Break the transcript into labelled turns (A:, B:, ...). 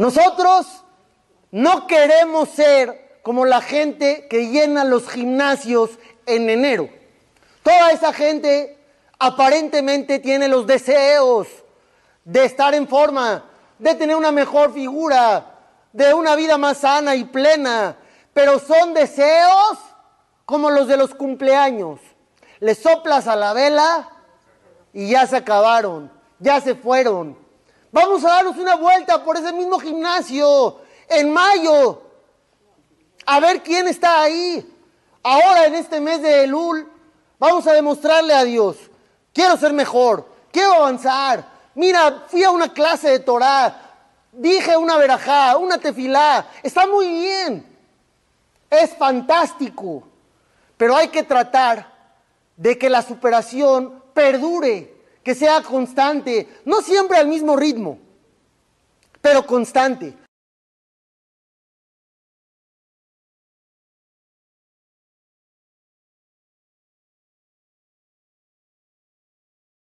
A: Nosotros no queremos ser como la gente que llena los gimnasios en enero. Toda esa gente aparentemente tiene los deseos de estar en forma, de tener una mejor figura, de una vida más sana y plena, pero son deseos como los de los cumpleaños. Le soplas a la vela y ya se acabaron, ya se fueron. Vamos a darnos una vuelta por ese mismo gimnasio en mayo, a ver quién está ahí. Ahora en este mes de Elul, vamos a demostrarle a Dios, quiero ser mejor, quiero avanzar. Mira, fui a una clase de Torah, dije una verajá, una tefilá, está muy bien, es fantástico, pero hay que tratar de que la superación perdure, que sea constante, no siempre al mismo ritmo, pero constante.